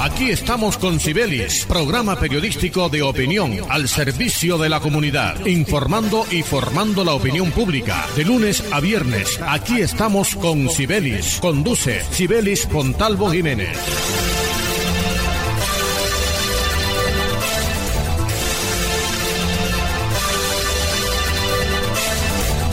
Aquí estamos con Cibelis, programa periodístico de opinión al servicio de la comunidad, informando y formando la opinión pública. De lunes a viernes, aquí estamos con Cibelis. Conduce Cibelis Pontalvo Jiménez.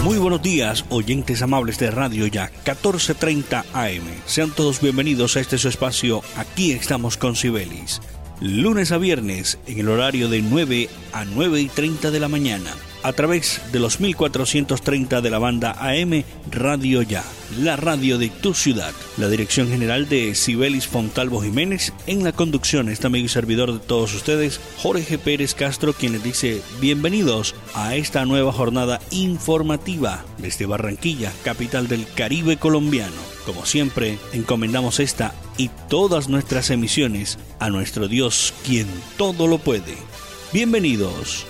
Muy buenos días, oyentes amables de Radio Ya, 14:30 AM. Sean todos bienvenidos a este su espacio. Aquí estamos con Cibelis. Lunes a viernes, en el horario de 9 a 9 y 30 de la mañana a través de los 1430 de la banda AM Radio Ya, la radio de tu ciudad. La dirección general de Sibelis Fontalvo Jiménez, en la conducción este amigo y servidor de todos ustedes, Jorge Pérez Castro, quien les dice bienvenidos a esta nueva jornada informativa desde Barranquilla, capital del Caribe colombiano. Como siempre, encomendamos esta y todas nuestras emisiones a nuestro Dios, quien todo lo puede. Bienvenidos.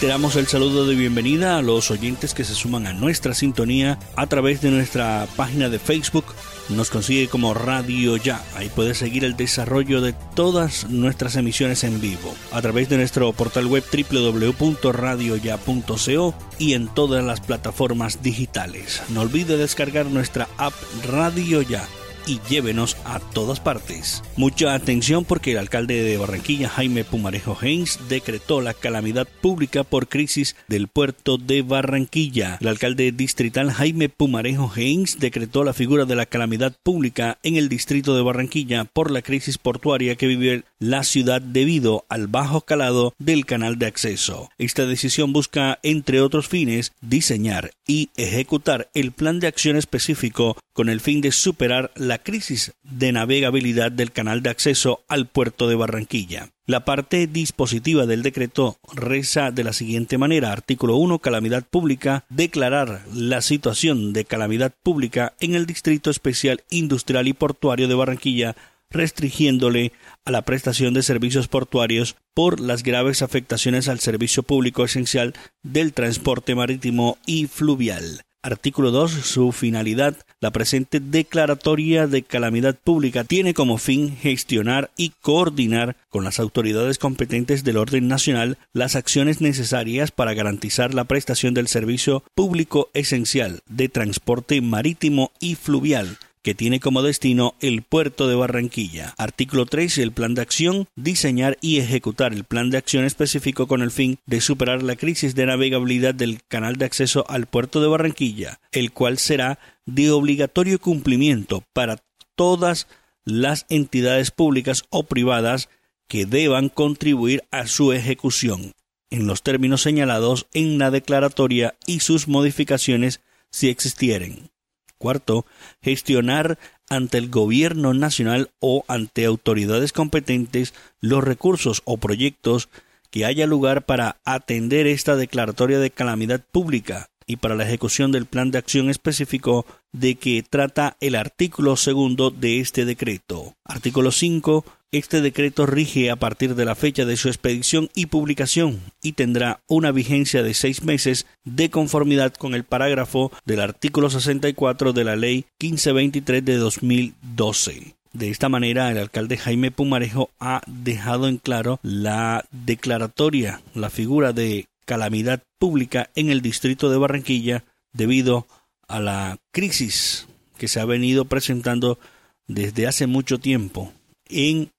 Reiteramos el saludo de bienvenida a los oyentes que se suman a nuestra sintonía a través de nuestra página de Facebook. Nos consigue como Radio Ya. Ahí puede seguir el desarrollo de todas nuestras emisiones en vivo a través de nuestro portal web www.radioya.co y en todas las plataformas digitales. No olvide descargar nuestra app Radio Ya y llévenos a todas partes. Mucha atención porque el alcalde de Barranquilla, Jaime Pumarejo Haynes, decretó la calamidad pública por crisis del puerto de Barranquilla. El alcalde distrital Jaime Pumarejo Haynes decretó la figura de la calamidad pública en el distrito de Barranquilla por la crisis portuaria que vive la ciudad debido al bajo calado del canal de acceso. Esta decisión busca, entre otros fines, diseñar y ejecutar el plan de acción específico con el fin de superar la crisis de navegabilidad del canal de acceso al puerto de Barranquilla. La parte dispositiva del decreto reza de la siguiente manera. Artículo 1. Calamidad pública. Declarar la situación de calamidad pública en el Distrito Especial Industrial y Portuario de Barranquilla restringiéndole a la prestación de servicios portuarios por las graves afectaciones al servicio público esencial del transporte marítimo y fluvial. Artículo 2. Su finalidad. La presente declaratoria de calamidad pública tiene como fin gestionar y coordinar con las autoridades competentes del orden nacional las acciones necesarias para garantizar la prestación del servicio público esencial de transporte marítimo y fluvial que tiene como destino el puerto de Barranquilla. Artículo 3. El plan de acción. Diseñar y ejecutar el plan de acción específico con el fin de superar la crisis de navegabilidad del canal de acceso al puerto de Barranquilla, el cual será de obligatorio cumplimiento para todas las entidades públicas o privadas que deban contribuir a su ejecución, en los términos señalados en la declaratoria y sus modificaciones si existieren. Cuarto, gestionar ante el gobierno nacional o ante autoridades competentes los recursos o proyectos que haya lugar para atender esta declaratoria de calamidad pública y para la ejecución del plan de acción específico de que trata el artículo segundo de este decreto. Artículo 5. Este decreto rige a partir de la fecha de su expedición y publicación y tendrá una vigencia de seis meses de conformidad con el parágrafo del artículo 64 de la Ley 1523 de 2012. De esta manera, el alcalde Jaime Pumarejo ha dejado en claro la declaratoria, la figura de calamidad pública en el distrito de Barranquilla debido a la crisis que se ha venido presentando desde hace mucho tiempo en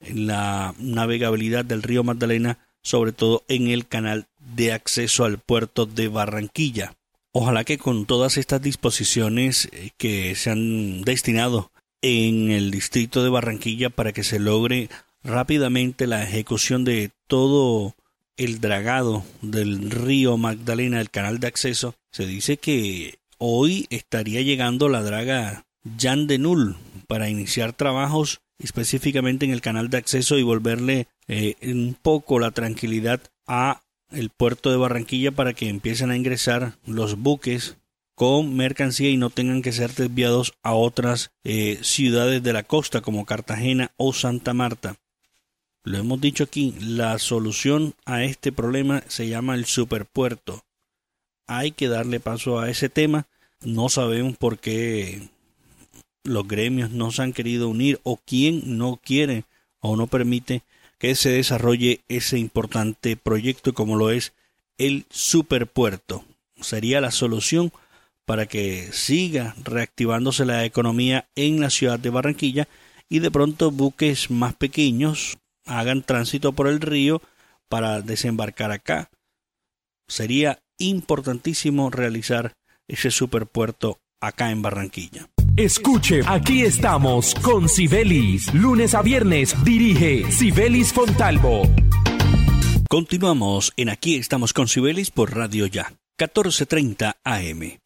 la navegabilidad del río Magdalena, sobre todo en el canal de acceso al puerto de Barranquilla. Ojalá que con todas estas disposiciones eh, que se han destinado en el distrito de Barranquilla para que se logre rápidamente la ejecución de todo el dragado del río Magdalena, el canal de acceso, se dice que hoy estaría llegando la draga Jan de Null para iniciar trabajos específicamente en el canal de acceso y volverle eh, un poco la tranquilidad a el puerto de Barranquilla para que empiecen a ingresar los buques con mercancía y no tengan que ser desviados a otras eh, ciudades de la costa como Cartagena o Santa Marta. Lo hemos dicho aquí, la solución a este problema se llama el superpuerto. Hay que darle paso a ese tema. No sabemos por qué los gremios no se han querido unir o quién no quiere o no permite que se desarrolle ese importante proyecto como lo es el superpuerto. Sería la solución para que siga reactivándose la economía en la ciudad de Barranquilla y de pronto buques más pequeños hagan tránsito por el río para desembarcar acá. Sería importantísimo realizar ese superpuerto acá en Barranquilla. Escuche, aquí estamos con Sibelis. Lunes a viernes dirige Sibelis Fontalvo. Continuamos en Aquí estamos con Sibelis por Radio Ya, 14:30 AM.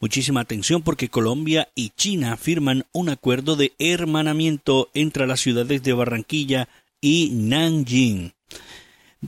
Muchísima atención porque Colombia y China firman un acuerdo de hermanamiento entre las ciudades de Barranquilla y Nanjing.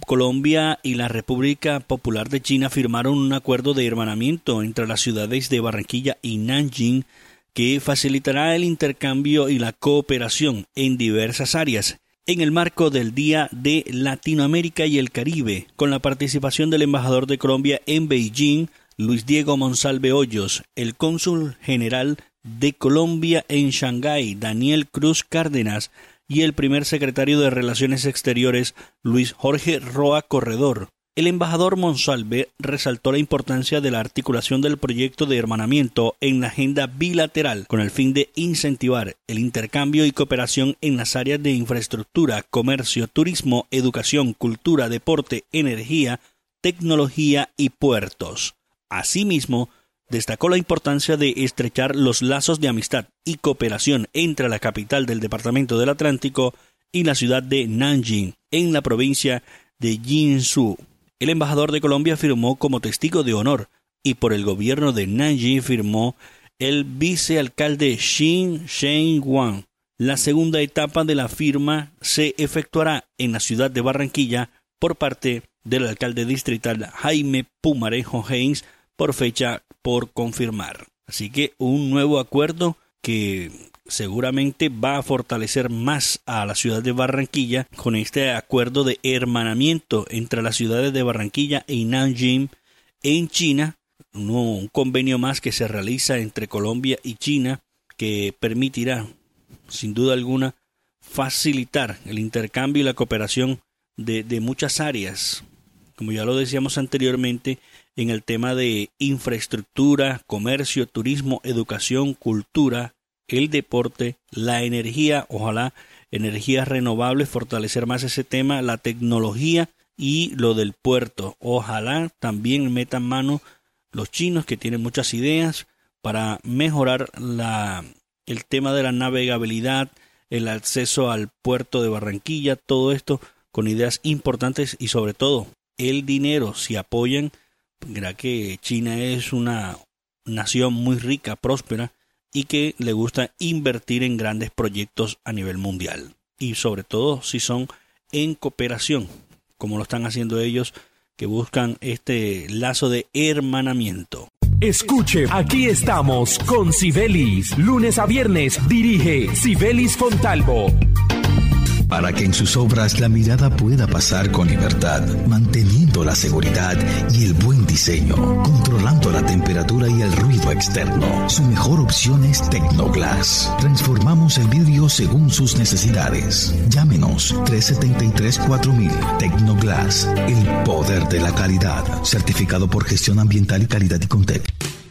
Colombia y la República Popular de China firmaron un acuerdo de hermanamiento entre las ciudades de Barranquilla y Nanjing que facilitará el intercambio y la cooperación en diversas áreas en el marco del Día de Latinoamérica y el Caribe, con la participación del embajador de Colombia en Beijing, Luis Diego Monsalve Hoyos, el cónsul general de Colombia en Shanghái, Daniel Cruz Cárdenas, y el primer secretario de Relaciones Exteriores, Luis Jorge Roa Corredor. El embajador Monsalve resaltó la importancia de la articulación del proyecto de hermanamiento en la agenda bilateral con el fin de incentivar el intercambio y cooperación en las áreas de infraestructura, comercio, turismo, educación, cultura, deporte, energía, tecnología y puertos. Asimismo, destacó la importancia de estrechar los lazos de amistad y cooperación entre la capital del Departamento del Atlántico y la ciudad de Nanjing, en la provincia de Jinsu. El embajador de Colombia firmó como testigo de honor y por el gobierno de Nanjing firmó el vicealcalde Xin Shen La segunda etapa de la firma se efectuará en la ciudad de Barranquilla por parte del alcalde distrital Jaime Pumarejo Haynes por fecha por confirmar. Así que un nuevo acuerdo que seguramente va a fortalecer más a la ciudad de Barranquilla con este acuerdo de hermanamiento entre las ciudades de Barranquilla y Nanjing en China, un convenio más que se realiza entre Colombia y China que permitirá sin duda alguna facilitar el intercambio y la cooperación de, de muchas áreas, como ya lo decíamos anteriormente, en el tema de infraestructura, comercio, turismo, educación, cultura, el deporte, la energía, ojalá energías renovables, fortalecer más ese tema, la tecnología y lo del puerto. Ojalá también metan mano los chinos que tienen muchas ideas para mejorar la, el tema de la navegabilidad, el acceso al puerto de Barranquilla, todo esto con ideas importantes y sobre todo el dinero, si apoyan Verá que China es una nación muy rica, próspera y que le gusta invertir en grandes proyectos a nivel mundial. Y sobre todo si son en cooperación, como lo están haciendo ellos, que buscan este lazo de hermanamiento. Escuche, aquí estamos con Sibelis. Lunes a viernes dirige Sibelis Fontalvo para que en sus obras la mirada pueda pasar con libertad, manteniendo la seguridad y el buen diseño, controlando la temperatura y el ruido externo. Su mejor opción es Tecnoglass. Transformamos el vidrio según sus necesidades. Llámenos 373-4000 Tecnoglass, el poder de la calidad, certificado por gestión ambiental y calidad y Contec.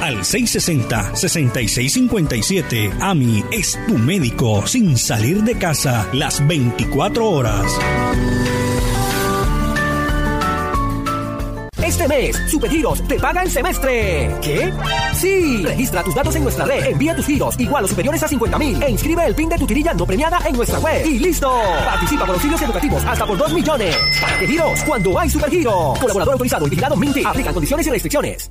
al 660-6657. AMI es tu médico sin salir de casa las 24 horas. Este mes, Supergiros te paga el semestre. ¿Qué? Sí. Registra tus datos en nuestra red, envía tus giros igual o superiores a 50 mil e inscribe el PIN de tu tirilla no premiada en nuestra web. Y listo. Participa por auxilios educativos hasta por 2 millones. ¿Para qué giros? Cuando hay Supergiros. Colaborador autorizado y vigilado Minty. Aplican condiciones y restricciones.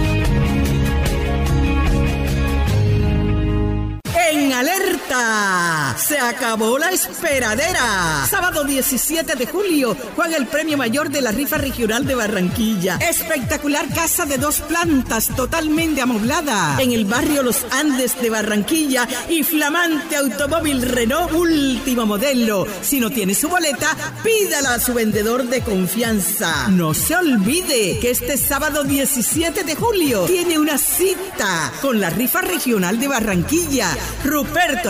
Se acabó la esperadera. Sábado 17 de julio juega el premio mayor de la rifa regional de Barranquilla. Espectacular casa de dos plantas totalmente amoblada en el barrio Los Andes de Barranquilla y flamante automóvil Renault último modelo. Si no tiene su boleta, pídala a su vendedor de confianza. No se olvide que este sábado 17 de julio tiene una cita con la rifa regional de Barranquilla. Ruperto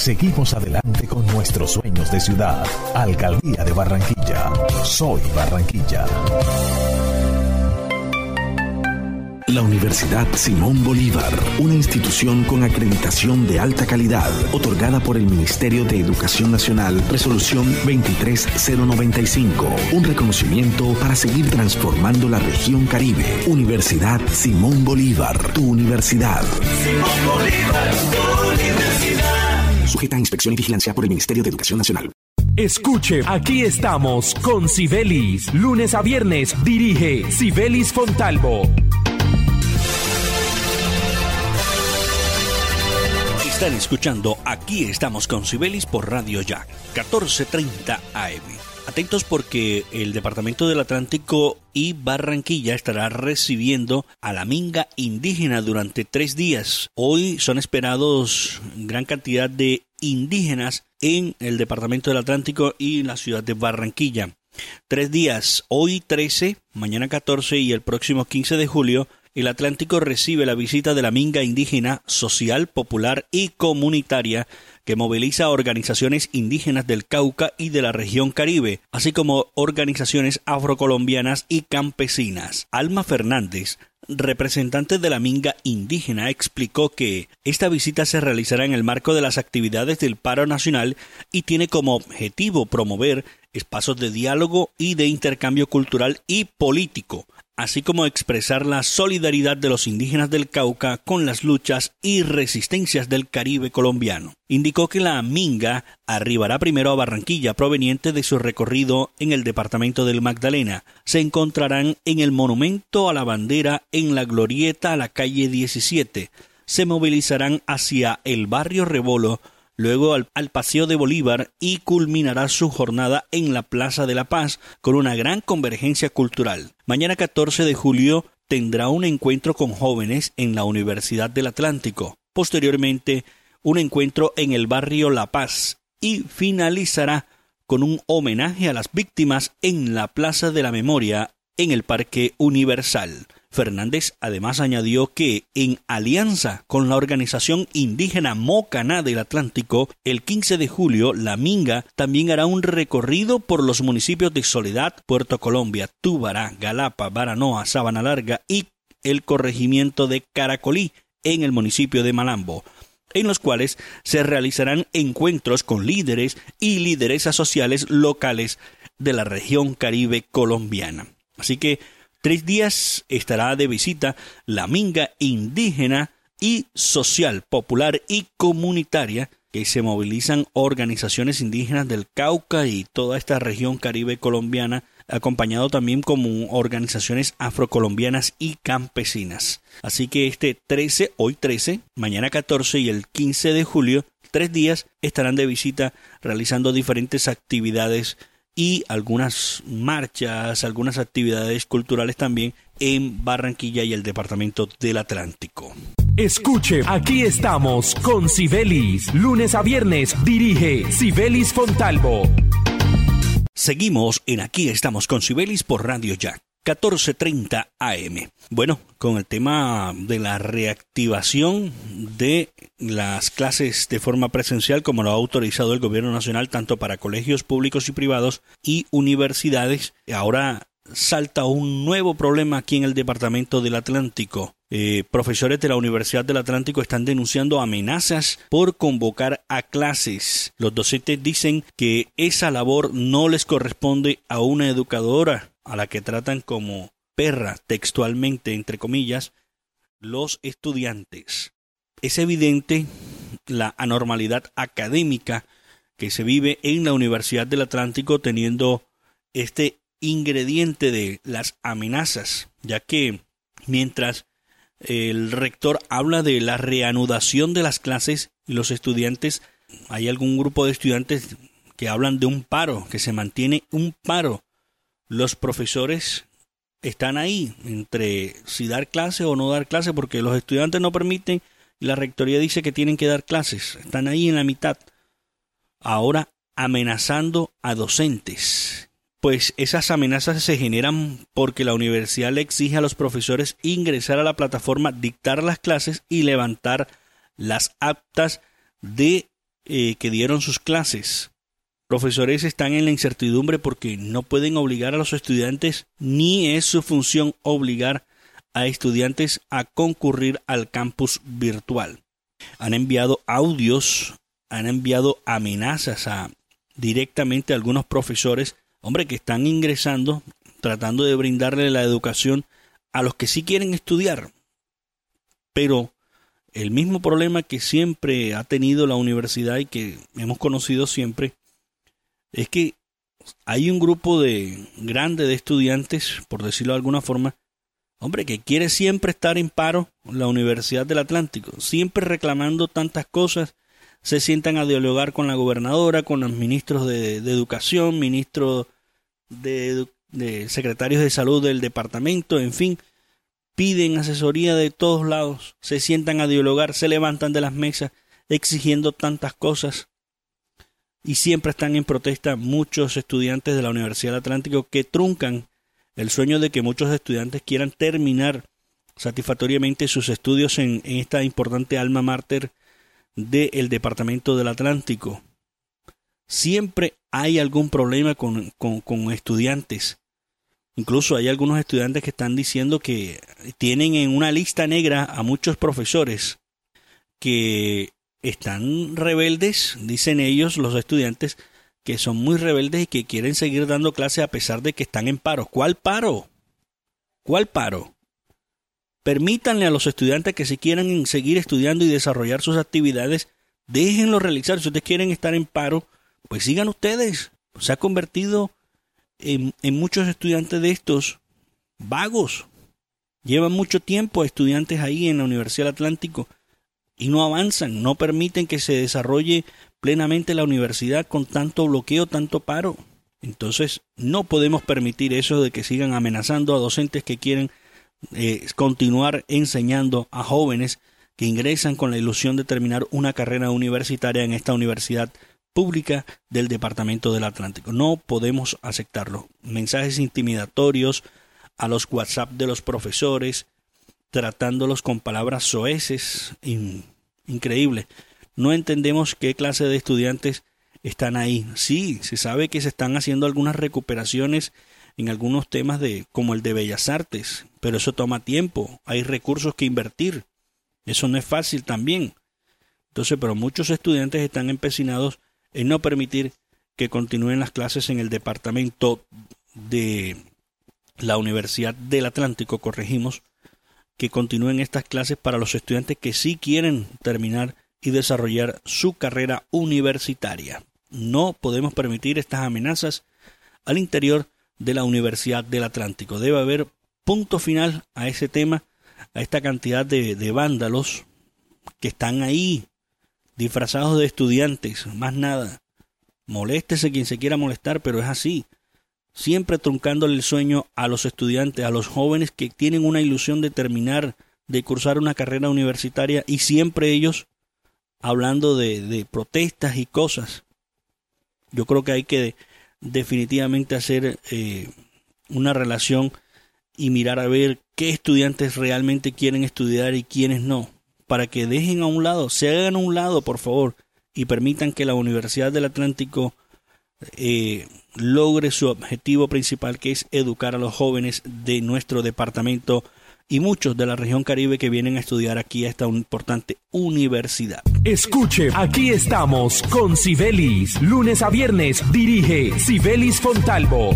Seguimos adelante con nuestros sueños de ciudad. Alcaldía de Barranquilla. Soy Barranquilla. La Universidad Simón Bolívar, una institución con acreditación de alta calidad, otorgada por el Ministerio de Educación Nacional, resolución 23095, un reconocimiento para seguir transformando la región Caribe. Universidad Simón Bolívar, tu universidad. Simón Bolívar, tu universidad. Sujeta a inspección y vigilancia por el Ministerio de Educación Nacional. Escuche, aquí estamos con Sibelis. Lunes a viernes dirige Sibelis Fontalvo. Están escuchando Aquí estamos con Sibelis por Radio Ya, 1430 AM. Atentos porque el Departamento del Atlántico y Barranquilla estará recibiendo a la minga indígena durante tres días. Hoy son esperados gran cantidad de indígenas en el Departamento del Atlántico y en la ciudad de Barranquilla. Tres días, hoy 13, mañana 14 y el próximo 15 de julio el Atlántico recibe la visita de la minga indígena social, popular y comunitaria que moviliza a organizaciones indígenas del Cauca y de la región Caribe, así como organizaciones afrocolombianas y campesinas. Alma Fernández, representante de la Minga indígena, explicó que esta visita se realizará en el marco de las actividades del paro nacional y tiene como objetivo promover espacios de diálogo y de intercambio cultural y político, así como expresar la solidaridad de los indígenas del Cauca con las luchas y resistencias del Caribe colombiano. Indicó que la Minga arribará primero a Barranquilla proveniente de su recorrido en el departamento del Magdalena. Se encontrarán en el monumento a la bandera en la glorieta a la calle 17. Se movilizarán hacia el barrio Rebolo luego al, Paseo de Bolívar y culminará su jornada en la Plaza de la Paz con una gran convergencia cultural. Mañana 14 de julio tendrá un encuentro con jóvenes en la Universidad del Atlántico. Posteriormente, un encuentro en el barrio La Paz y finalizará con un homenaje a las víctimas en la Plaza de la Memoria en el Parque Universal. Fernández además añadió que, en alianza con la organización indígena Mocaná del Atlántico, el 15 de julio la Minga también hará un recorrido por los municipios de Soledad, Puerto Colombia, Túbara, Galapa, Baranoa, Sabana Larga y el corregimiento de Caracolí en el municipio de Malambo en los cuales se realizarán encuentros con líderes y lideresas sociales locales de la región caribe colombiana. Así que tres días estará de visita la minga indígena y social, popular y comunitaria que se movilizan organizaciones indígenas del Cauca y toda esta región caribe colombiana, acompañado también como organizaciones afrocolombianas y campesinas. Así que este 13, hoy 13, mañana 14 y el 15 de julio, tres días estarán de visita realizando diferentes actividades y algunas marchas, algunas actividades culturales también en Barranquilla y el Departamento del Atlántico. Escuche, aquí estamos con Sibelis. Lunes a viernes dirige Sibelis Fontalvo. Seguimos en Aquí estamos con Sibelis por Radio Jack. 14.30 AM. Bueno, con el tema de la reactivación de las clases de forma presencial, como lo ha autorizado el Gobierno Nacional, tanto para colegios públicos y privados y universidades, ahora salta un nuevo problema aquí en el Departamento del Atlántico. Eh, profesores de la Universidad del Atlántico están denunciando amenazas por convocar a clases. Los docentes dicen que esa labor no les corresponde a una educadora a la que tratan como perra textualmente, entre comillas, los estudiantes. Es evidente la anormalidad académica que se vive en la Universidad del Atlántico teniendo este ingrediente de las amenazas, ya que mientras el rector habla de la reanudación de las clases los estudiantes, hay algún grupo de estudiantes que hablan de un paro, que se mantiene un paro los profesores están ahí entre si dar clase o no dar clase porque los estudiantes no permiten y la rectoría dice que tienen que dar clases. Están ahí en la mitad. Ahora amenazando a docentes. Pues esas amenazas se generan porque la universidad le exige a los profesores ingresar a la plataforma, dictar las clases y levantar las actas de eh, que dieron sus clases profesores están en la incertidumbre porque no pueden obligar a los estudiantes ni es su función obligar a estudiantes a concurrir al campus virtual. Han enviado audios, han enviado amenazas a directamente a algunos profesores, hombre, que están ingresando tratando de brindarle la educación a los que sí quieren estudiar. Pero el mismo problema que siempre ha tenido la universidad y que hemos conocido siempre es que hay un grupo de grande de estudiantes, por decirlo de alguna forma, hombre, que quiere siempre estar en paro la Universidad del Atlántico, siempre reclamando tantas cosas, se sientan a dialogar con la gobernadora, con los ministros de, educación, ministros de, de secretarios de salud del departamento, en fin, piden asesoría de todos lados, se sientan a dialogar, se levantan de las mesas exigiendo tantas cosas y siempre están en protesta muchos estudiantes de la Universidad del Atlántico que truncan el sueño de que muchos estudiantes quieran terminar satisfactoriamente sus estudios en, esta importante alma máter del Departamento del Atlántico. Siempre hay algún problema con, con estudiantes. Incluso hay algunos estudiantes que están diciendo que tienen en una lista negra a muchos profesores que están rebeldes, dicen ellos, los estudiantes, que son muy rebeldes y que quieren seguir dando clase a pesar de que están en paro. ¿Cuál paro? ¿Cuál paro? Permítanle a los estudiantes que si quieren seguir estudiando y desarrollar sus actividades, déjenlo realizar. Si ustedes quieren estar en paro, pues sigan ustedes. Se ha convertido en, en muchos estudiantes de estos vagos. Llevan mucho tiempo estudiantes ahí en la Universidad Atlántico y no avanzan, no permiten que se desarrolle plenamente la universidad con tanto bloqueo, tanto paro. Entonces no podemos permitir eso de que sigan amenazando a docentes que quieren eh, continuar enseñando a jóvenes que ingresan con la ilusión de terminar una carrera universitaria en esta universidad pública del Departamento del Atlántico. No podemos aceptarlo. Mensajes intimidatorios, a los WhatsApp de los profesores, tratándolos con palabras soeces, increíble. No entendemos qué clase de estudiantes están ahí. Sí, se sabe que se están haciendo algunas recuperaciones en algunos temas de como el de bellas artes, pero eso toma tiempo, hay recursos que invertir. Eso no es fácil también. Entonces, pero muchos estudiantes están empecinados en no permitir que continúen las clases en el departamento de la Universidad del Atlántico, corregimos, que continúen estas clases para los estudiantes que sí quieren terminar y desarrollar su carrera universitaria. No podemos permitir estas amenazas al interior de la Universidad del Atlántico. Debe haber punto final a ese tema, a esta cantidad de, de vándalos que están ahí disfrazados de estudiantes, más nada. Moléstese quien se quiera molestar, pero es así. Siempre truncándole el sueño a los estudiantes, a los jóvenes que tienen una ilusión de terminar, de cursar una carrera universitaria y siempre ellos hablando de, protestas y cosas. Yo creo que hay que definitivamente hacer eh, una relación y mirar a ver qué estudiantes realmente quieren estudiar y quiénes no, para que dejen a un lado, se hagan a un lado, por favor, y permitan que la Universidad del Atlántico eh, logre su objetivo principal, que es educar a los jóvenes de nuestro departamento y muchos de la región caribe que vienen a estudiar aquí a esta importante universidad. Escuche, aquí estamos con Sibelis. Lunes a viernes dirige Sibelis Fontalvo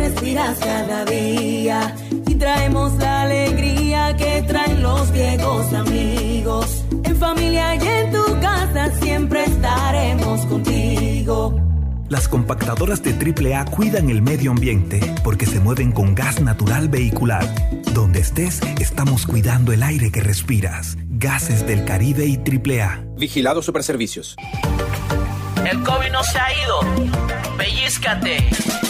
respiras cada día y traemos la alegría que traen los viejos amigos. En familia y en tu casa siempre estaremos contigo. Las compactadoras de AAA cuidan el medio ambiente porque se mueven con gas natural vehicular. Donde estés, estamos cuidando el aire que respiras. Gases del Caribe y AAA. Vigilado Superservicios. El COVID no se ha ido. Pellízcate.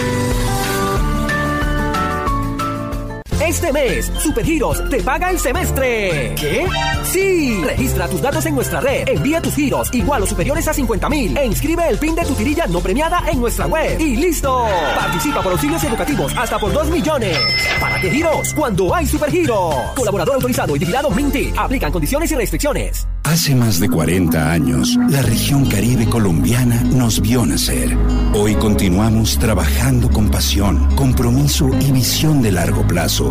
Este mes, Supergiros te paga el semestre. ¿Qué? Sí. Registra tus datos en nuestra red, envía tus giros igual o superiores a 50 mil e inscribe el PIN de tu tirilla no premiada en nuestra web. Y listo. Participa por auxilios educativos hasta por 2 millones. ¿Para qué giros? Cuando hay Supergiros. Colaborador autorizado y vigilado Minty. Aplican condiciones y restricciones. Hace más de 40 años, la región caribe colombiana nos vio nacer. Hoy continuamos trabajando con pasión, compromiso y visión de largo plazo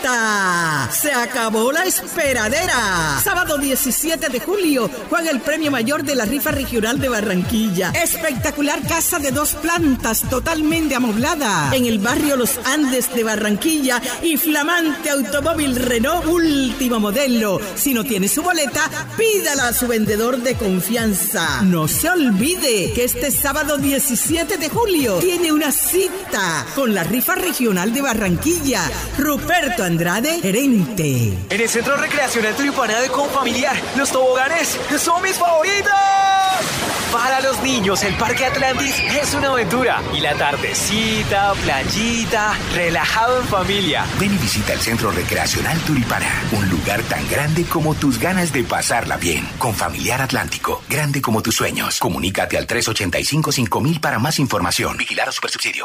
Se acabó la esperadera. Sábado 17 de julio juega el premio mayor de la rifa regional de Barranquilla. Espectacular casa de dos plantas totalmente amoblada en el barrio Los Andes de Barranquilla y flamante automóvil Renault último modelo. Si no tiene su boleta, pídala a su vendedor de confianza. No se olvide que este sábado 17 de julio tiene una cita con la rifa regional de Barranquilla. Ruperto Andrade, gerente. En el Centro Recreacional Tulipana de Confamiliar, los toboganes son mis favoritos. Para los niños, el Parque Atlantis es una aventura. Y la tardecita, playita, relajado en familia. Ven y visita el Centro Recreacional Turipana, un lugar tan grande como tus ganas de pasarla bien. Con Familiar Atlántico, grande como tus sueños. Comunícate al 385-5000 para más información. Vigilar a Supersubsidio.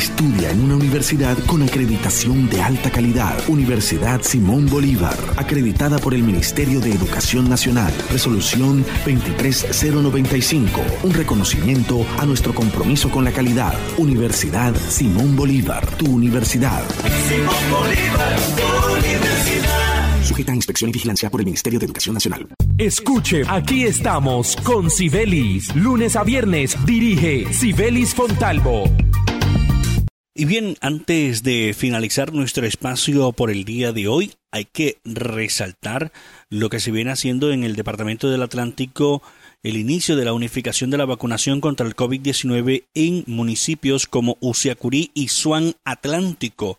Estudia en una universidad con acreditación de alta calidad. Universidad Simón Bolívar, acreditada por el Ministerio de Educación Nacional. Resolución 23095. Un reconocimiento a nuestro compromiso con la calidad. Universidad Simón Bolívar, tu universidad. Simón Bolívar, tu universidad. Sujeta a inspección y vigilancia por el Ministerio de Educación Nacional. Escuche, aquí estamos con Sibelis. Lunes a viernes dirige Sibelis Fontalvo. Y bien, antes de finalizar nuestro espacio por el día de hoy, hay que resaltar lo que se viene haciendo en el Departamento del Atlántico, el inicio de la unificación de la vacunación contra el COVID-19 en municipios como Uciacurí y Suan Atlántico.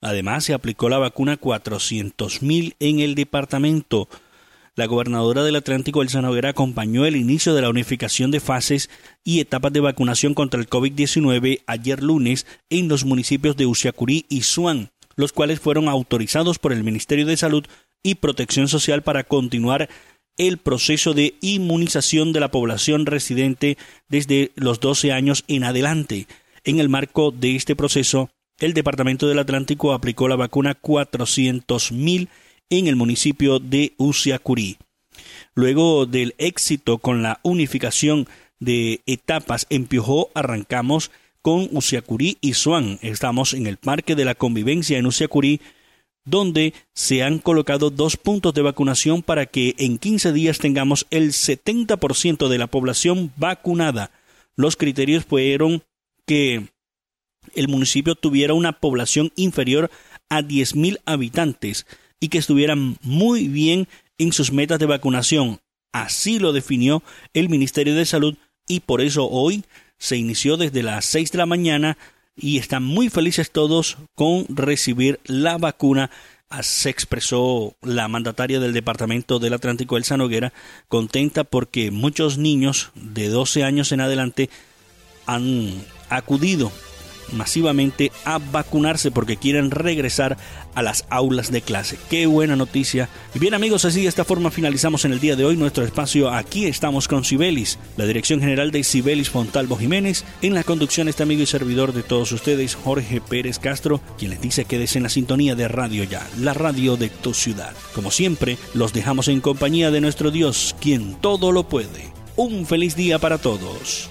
Además, se aplicó la vacuna 400.000 en el departamento. La gobernadora del Atlántico, Elsa Noguera, acompañó el inicio de la unificación de fases y etapas de vacunación contra el COVID-19 ayer lunes en los municipios de Uciacurí y Suán, los cuales fueron autorizados por el Ministerio de Salud y Protección Social para continuar el proceso de inmunización de la población residente desde los 12 años en adelante. En el marco de este proceso, el Departamento del Atlántico aplicó la vacuna 400.000 en el municipio de Uciacurí. Luego del éxito con la unificación de etapas en Piojó, arrancamos con Uciacurí y Suán. Estamos en el Parque de la Convivencia en Uciacurí, donde se han colocado dos puntos de vacunación para que en 15 días tengamos el 70% de la población vacunada. Los criterios fueron que el municipio tuviera una población inferior a 10.000 habitantes y que estuvieran muy bien en sus metas de vacunación. Así lo definió el Ministerio de Salud y por eso hoy se inició desde las 6 de la mañana y están muy felices todos con recibir la vacuna. Se expresó la mandataria del Departamento del Atlántico, Elsa Noguera, contenta porque muchos niños de 12 años en adelante han acudido masivamente a vacunarse porque quieren regresar a las aulas de clase. Qué buena noticia. Y bien amigos, así de esta forma finalizamos en el día de hoy nuestro espacio. Aquí estamos con Sibelis, la dirección general de Sibelis Fontalvo Jiménez. En la conducción este amigo y servidor de todos ustedes, Jorge Pérez Castro, quien les dice que en la sintonía de Radio Ya, la radio de tu ciudad. Como siempre, los dejamos en compañía de nuestro Dios, quien todo lo puede. Un feliz día para todos.